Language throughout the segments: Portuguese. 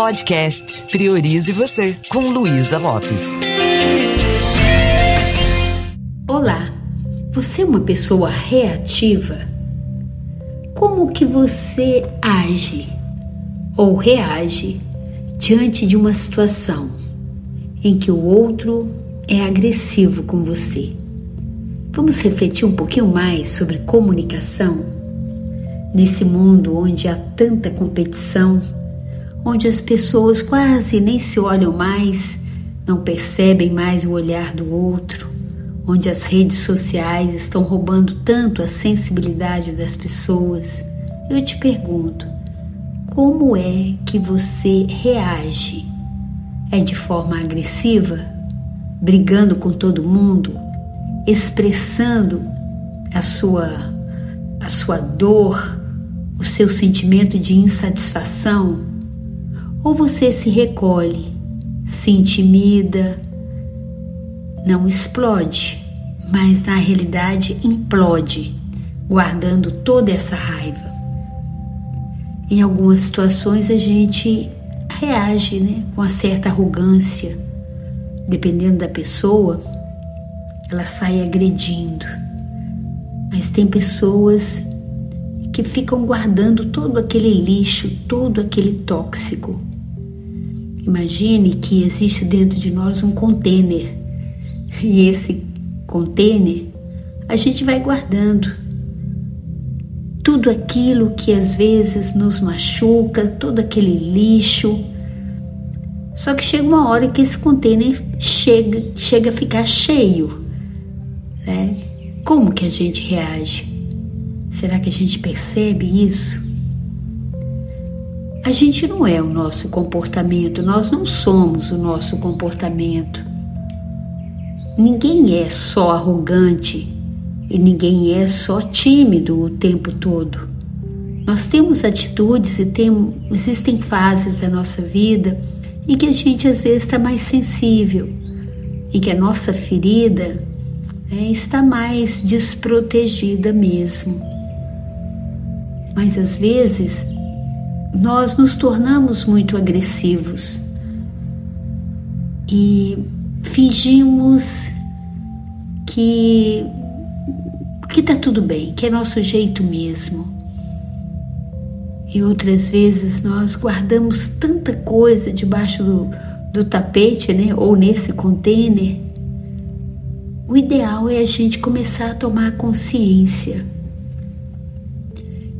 Podcast Priorize Você, com Luísa Lopes. Olá, você é uma pessoa reativa? Como que você age ou reage diante de uma situação em que o outro é agressivo com você? Vamos refletir um pouquinho mais sobre comunicação? Nesse mundo onde há tanta competição, onde as pessoas quase nem se olham mais, não percebem mais o olhar do outro, onde as redes sociais estão roubando tanto a sensibilidade das pessoas, eu te pergunto: como é que você reage? É de forma agressiva? Brigando com todo mundo? Expressando a sua, a sua dor, o seu sentimento de insatisfação? Ou você se recolhe, se intimida, não explode, mas na realidade implode, guardando toda essa raiva. Em algumas situações a gente reage né, com uma certa arrogância, dependendo da pessoa, ela sai agredindo. Mas tem pessoas que ficam guardando todo aquele lixo, todo aquele tóxico Imagine que existe dentro de nós um container e esse container a gente vai guardando tudo aquilo que às vezes nos machuca, todo aquele lixo. Só que chega uma hora que esse container chega, chega a ficar cheio. Né? Como que a gente reage? Será que a gente percebe isso? A gente não é o nosso comportamento, nós não somos o nosso comportamento. Ninguém é só arrogante e ninguém é só tímido o tempo todo. Nós temos atitudes e tem, existem fases da nossa vida em que a gente às vezes está mais sensível, em que a nossa ferida né, está mais desprotegida mesmo. Mas às vezes nós nos tornamos muito agressivos e fingimos que que tá tudo bem, que é nosso jeito mesmo. E outras vezes nós guardamos tanta coisa debaixo do, do tapete, né, ou nesse container. O ideal é a gente começar a tomar consciência.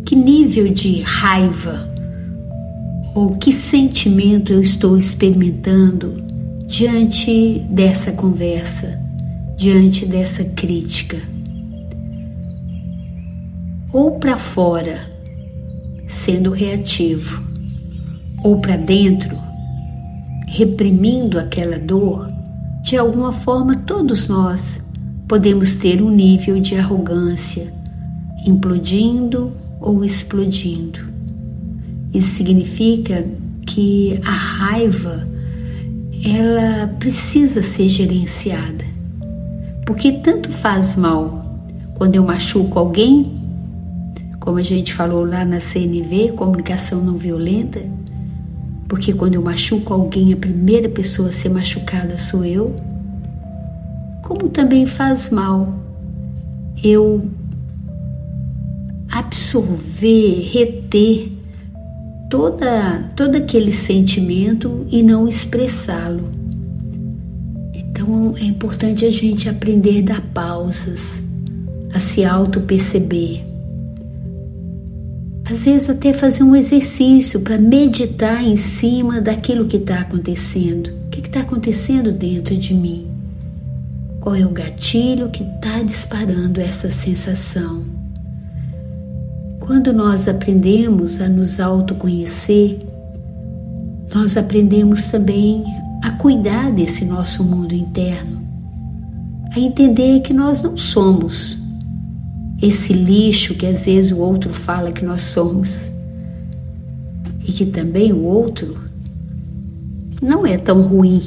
Que nível de raiva ou que sentimento eu estou experimentando diante dessa conversa, diante dessa crítica. Ou para fora, sendo reativo, ou para dentro, reprimindo aquela dor, de alguma forma todos nós podemos ter um nível de arrogância, implodindo ou explodindo. Isso significa que a raiva ela precisa ser gerenciada. Porque tanto faz mal quando eu machuco alguém, como a gente falou lá na CNV, comunicação não violenta, porque quando eu machuco alguém, a primeira pessoa a ser machucada sou eu. Como também faz mal eu absorver, reter toda, todo aquele sentimento e não expressá-lo. Então é importante a gente aprender a dar pausas, a se auto-perceber. Às vezes, até fazer um exercício para meditar em cima daquilo que está acontecendo. O que está acontecendo dentro de mim? Qual é o gatilho que está disparando essa sensação? Quando nós aprendemos a nos autoconhecer, nós aprendemos também a cuidar desse nosso mundo interno, a entender que nós não somos esse lixo que às vezes o outro fala que nós somos e que também o outro não é tão ruim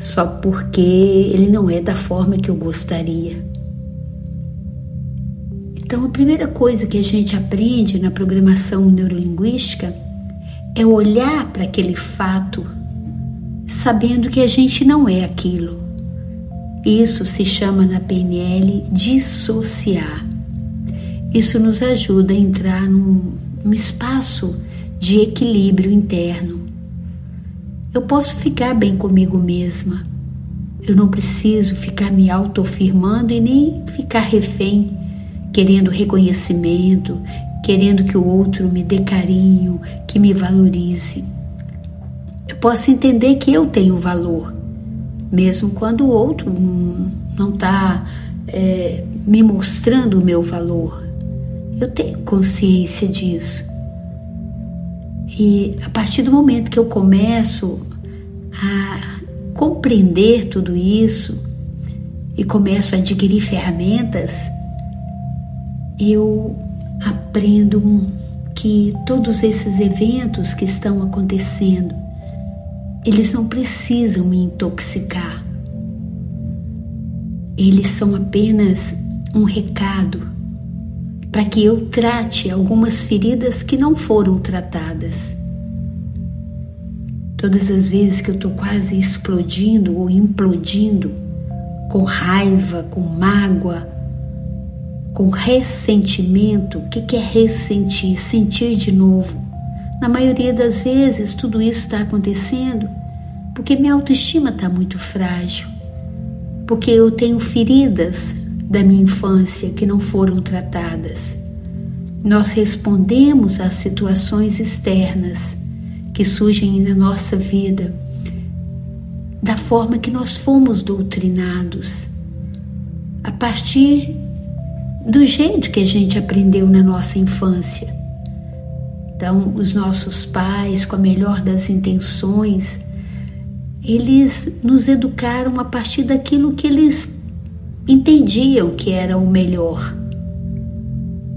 só porque ele não é da forma que eu gostaria. Então, a primeira coisa que a gente aprende na programação neurolinguística é olhar para aquele fato sabendo que a gente não é aquilo. Isso se chama na PNL dissociar. Isso nos ajuda a entrar num, num espaço de equilíbrio interno. Eu posso ficar bem comigo mesma. Eu não preciso ficar me autoafirmando e nem ficar refém, querendo reconhecimento, querendo que o outro me dê carinho, que me valorize. Eu posso entender que eu tenho valor, mesmo quando o outro não está é, me mostrando o meu valor. Eu tenho consciência disso. E a partir do momento que eu começo a compreender tudo isso e começo a adquirir ferramentas, eu aprendo que todos esses eventos que estão acontecendo, eles não precisam me intoxicar. Eles são apenas um recado para que eu trate algumas feridas que não foram tratadas. Todas as vezes que eu estou quase explodindo ou implodindo, com raiva, com mágoa, com ressentimento. O que é ressentir? Sentir de novo. Na maioria das vezes, tudo isso está acontecendo porque minha autoestima está muito frágil, porque eu tenho feridas da minha infância que não foram tratadas. Nós respondemos às situações externas que surgem na nossa vida da forma que nós fomos doutrinados, a partir do jeito que a gente aprendeu na nossa infância. Então, os nossos pais, com a melhor das intenções, eles nos educaram a partir daquilo que eles entendiam que era o melhor.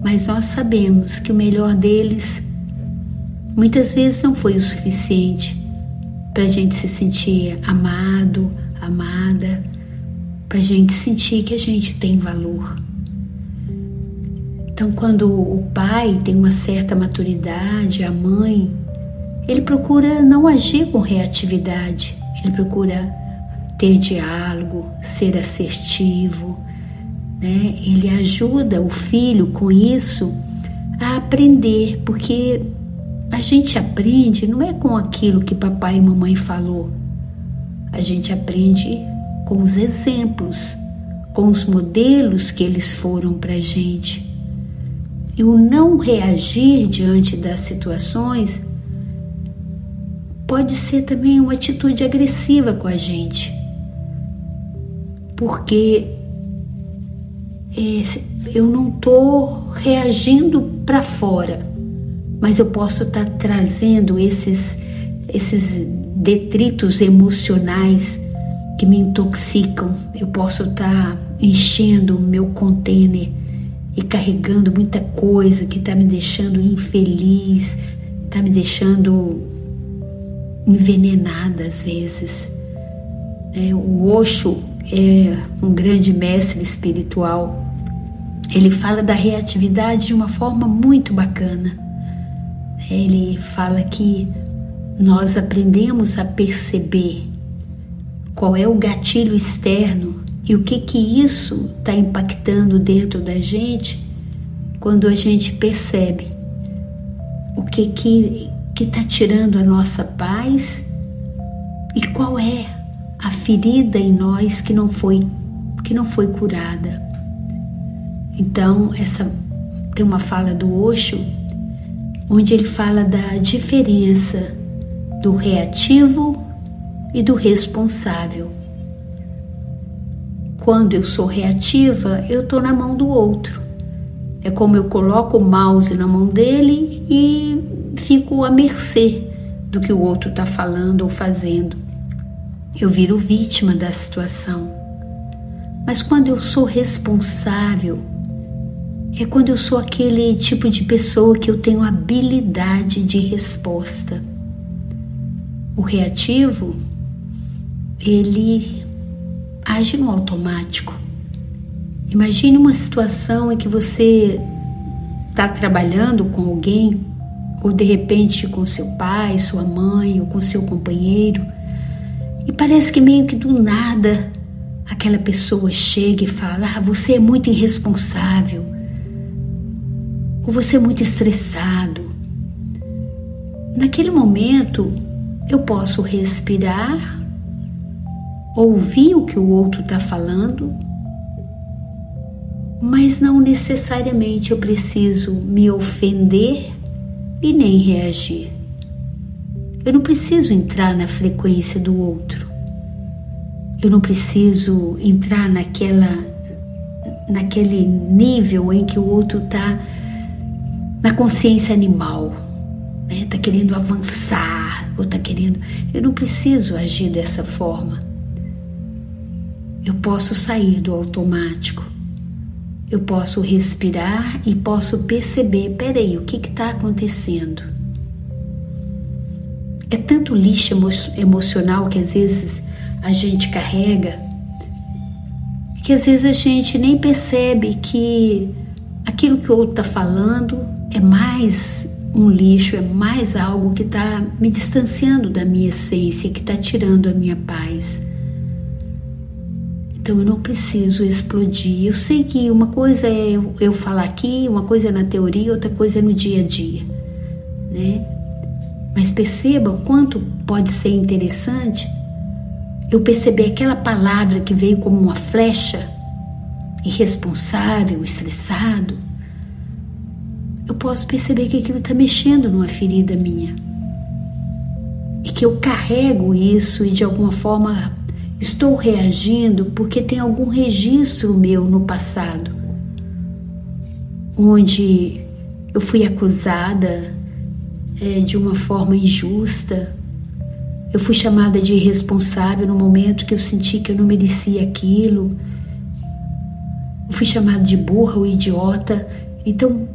Mas nós sabemos que o melhor deles muitas vezes não foi o suficiente para a gente se sentir amado, amada, para a gente sentir que a gente tem valor. Então, quando o pai tem uma certa maturidade, a mãe, ele procura não agir com reatividade, ele procura ter diálogo, ser assertivo, né? Ele ajuda o filho com isso a aprender, porque a gente aprende não é com aquilo que papai e mamãe falou. A gente aprende com os exemplos, com os modelos que eles foram para a gente. E o não reagir diante das situações pode ser também uma atitude agressiva com a gente, porque é, eu não estou reagindo para fora, mas eu posso estar tá trazendo esses, esses detritos emocionais que me intoxicam, eu posso estar tá enchendo o meu container e carregando muita coisa que está me deixando infeliz, está me deixando envenenada às vezes. É, o Osho é um grande mestre espiritual. Ele fala da reatividade de uma forma muito bacana. Ele fala que nós aprendemos a perceber qual é o gatilho externo e o que que isso está impactando dentro da gente quando a gente percebe o que que que está tirando a nossa paz e qual é a ferida em nós que não foi que não foi curada. Então essa tem uma fala do Osho onde ele fala da diferença do reativo e do responsável. Quando eu sou reativa, eu estou na mão do outro. É como eu coloco o mouse na mão dele e fico à mercê do que o outro está falando ou fazendo. Eu viro vítima da situação. Mas quando eu sou responsável, é quando eu sou aquele tipo de pessoa que eu tenho habilidade de resposta. O reativo, ele age no automático. Imagine uma situação em que você está trabalhando com alguém ou de repente com seu pai, sua mãe, ou com seu companheiro, e parece que meio que do nada aquela pessoa chega e fala: ah, você é muito irresponsável, ou você é muito estressado. Naquele momento, eu posso respirar, ouvir o que o outro está falando, mas não necessariamente eu preciso me ofender e nem reagir. Eu não preciso entrar na frequência do outro. Eu não preciso entrar naquela naquele nível em que o outro está na consciência animal, né? Tá querendo avançar ou tá querendo. Eu não preciso agir dessa forma. Eu posso sair do automático. Eu posso respirar e posso perceber, peraí, o que está acontecendo? É tanto lixo emo emocional que às vezes a gente carrega que às vezes a gente nem percebe que aquilo que o outro está falando é mais um lixo, é mais algo que está me distanciando da minha essência, que está tirando a minha paz. Então eu não preciso explodir. Eu sei que uma coisa é eu falar aqui, uma coisa é na teoria, outra coisa é no dia a dia, né? Mas perceba o quanto pode ser interessante eu perceber aquela palavra que veio como uma flecha, irresponsável, estressado. Eu posso perceber que aquilo está mexendo numa ferida minha. E que eu carrego isso e de alguma forma Estou reagindo porque tem algum registro meu no passado, onde eu fui acusada é, de uma forma injusta, eu fui chamada de irresponsável no momento que eu senti que eu não merecia aquilo, eu fui chamada de burra ou idiota. Então,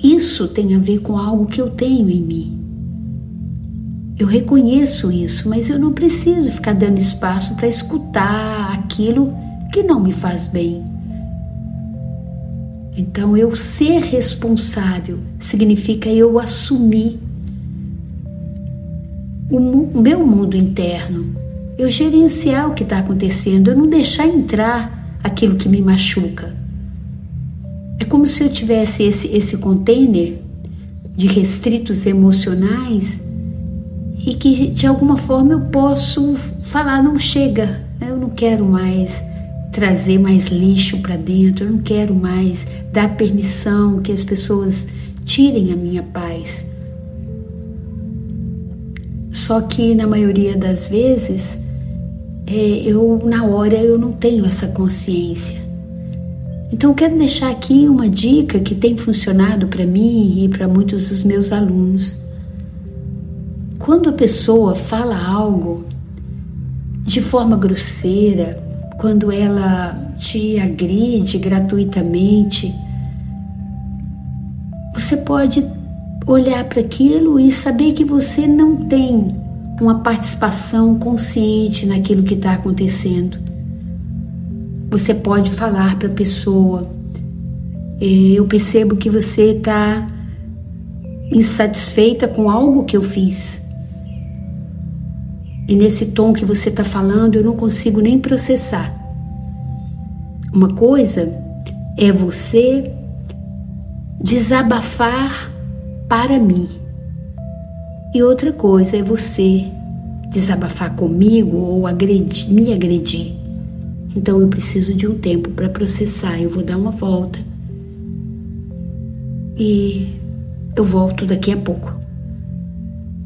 isso tem a ver com algo que eu tenho em mim. Eu reconheço isso, mas eu não preciso ficar dando espaço para escutar aquilo que não me faz bem. Então, eu ser responsável significa eu assumir o meu mundo interno, eu gerenciar o que está acontecendo, eu não deixar entrar aquilo que me machuca. É como se eu tivesse esse, esse container de restritos emocionais e que de alguma forma eu posso falar: não chega, eu não quero mais trazer mais lixo para dentro, eu não quero mais dar permissão que as pessoas tirem a minha paz. Só que na maioria das vezes, é, eu na hora eu não tenho essa consciência. Então eu quero deixar aqui uma dica que tem funcionado para mim e para muitos dos meus alunos. Quando a pessoa fala algo de forma grosseira, quando ela te agride gratuitamente, você pode olhar para aquilo e saber que você não tem uma participação consciente naquilo que está acontecendo. Você pode falar para a pessoa: é, Eu percebo que você está insatisfeita com algo que eu fiz. E nesse tom que você está falando, eu não consigo nem processar. Uma coisa é você desabafar para mim, e outra coisa é você desabafar comigo ou agredir, me agredir. Então eu preciso de um tempo para processar. Eu vou dar uma volta e eu volto daqui a pouco.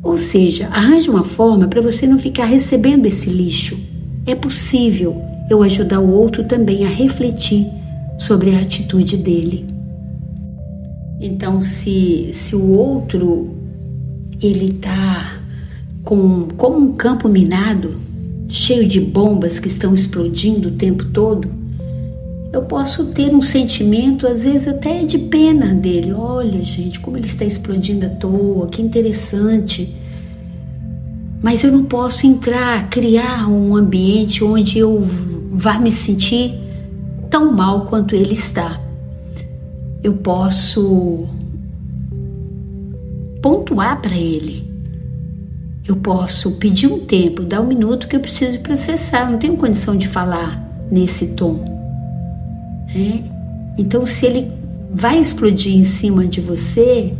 Ou seja, arranje uma forma para você não ficar recebendo esse lixo. É possível eu ajudar o outro também a refletir sobre a atitude dele. Então, se, se o outro ele está com, como um campo minado, cheio de bombas que estão explodindo o tempo todo, eu posso ter um sentimento, às vezes até de pena dele. Olha, gente, como ele está explodindo à toa, que interessante. Mas eu não posso entrar, criar um ambiente onde eu vá me sentir tão mal quanto ele está. Eu posso pontuar para ele. Eu posso pedir um tempo, dar um minuto que eu preciso processar, não tenho condição de falar nesse tom. Né? Então, se ele vai explodir em cima de você,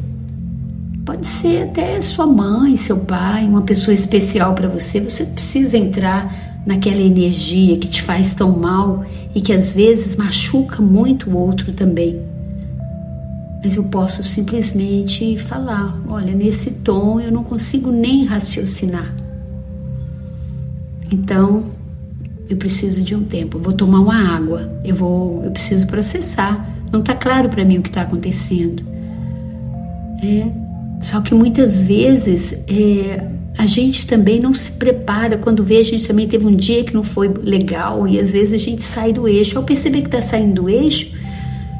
pode ser até sua mãe, seu pai, uma pessoa especial para você. Você precisa entrar naquela energia que te faz tão mal e que às vezes machuca muito o outro também mas eu posso simplesmente falar: olha, nesse tom eu não consigo nem raciocinar. Então, eu preciso de um tempo. Vou tomar uma água. Eu vou, eu preciso processar. Não está claro para mim o que está acontecendo. É, só que muitas vezes é, a gente também não se prepara. Quando vê, a gente também teve um dia que não foi legal e às vezes a gente sai do eixo. Ao perceber que está saindo do eixo,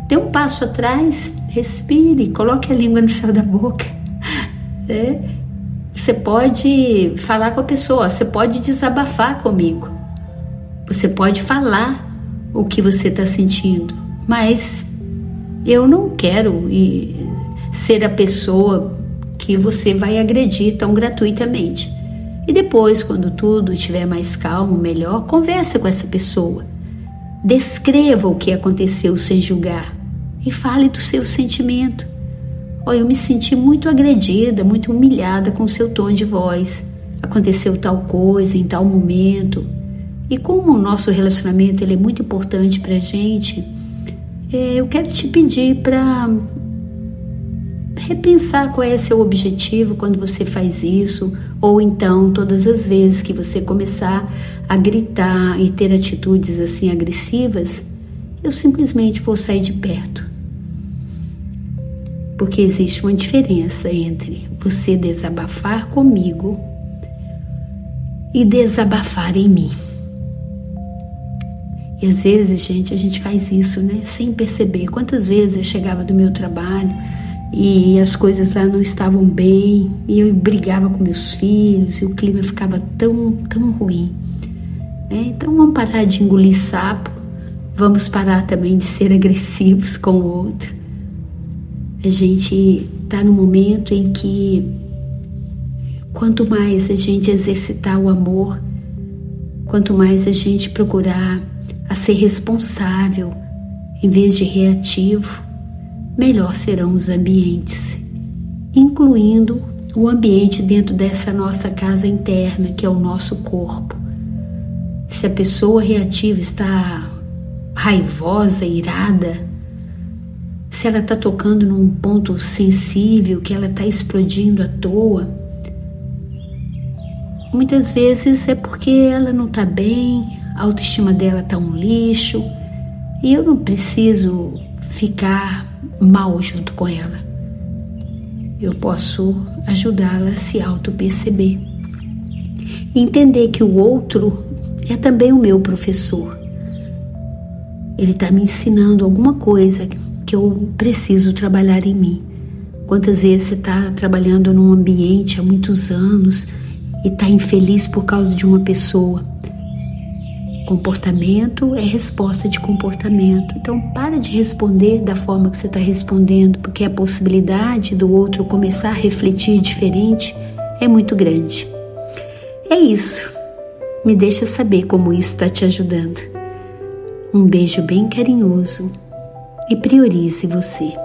dê um passo atrás respire, coloque a língua no céu da boca. É. Você pode falar com a pessoa, você pode desabafar comigo, você pode falar o que você está sentindo, mas eu não quero ser a pessoa que você vai agredir tão gratuitamente. E depois, quando tudo estiver mais calmo, melhor, converse com essa pessoa. Descreva o que aconteceu sem julgar e fale do seu sentimento. Oh, eu me senti muito agredida, muito humilhada com o seu tom de voz. Aconteceu tal coisa em tal momento. E como o nosso relacionamento ele é muito importante para a gente, é, eu quero te pedir para repensar qual é seu objetivo quando você faz isso, ou então todas as vezes que você começar a gritar e ter atitudes assim agressivas, eu simplesmente vou sair de perto porque existe uma diferença entre você desabafar comigo e desabafar em mim. E às vezes, gente, a gente faz isso, né, sem perceber. Quantas vezes eu chegava do meu trabalho e as coisas lá não estavam bem, e eu brigava com meus filhos e o clima ficava tão, tão ruim. Né? Então vamos parar de engolir sapo, vamos parar também de ser agressivos com o outro a gente está no momento em que quanto mais a gente exercitar o amor, quanto mais a gente procurar a ser responsável em vez de reativo, melhor serão os ambientes, incluindo o ambiente dentro dessa nossa casa interna, que é o nosso corpo. Se a pessoa reativa está raivosa, irada, se ela está tocando num ponto sensível, que ela está explodindo à toa, muitas vezes é porque ela não está bem, a autoestima dela está um lixo e eu não preciso ficar mal junto com ela. Eu posso ajudá-la a se auto-perceber. Entender que o outro é também o meu professor. Ele está me ensinando alguma coisa que eu preciso trabalhar em mim. Quantas vezes você está trabalhando num ambiente há muitos anos e está infeliz por causa de uma pessoa? Comportamento é resposta de comportamento. Então, para de responder da forma que você está respondendo, porque a possibilidade do outro começar a refletir diferente é muito grande. É isso. Me deixa saber como isso está te ajudando. Um beijo bem carinhoso e priorize você.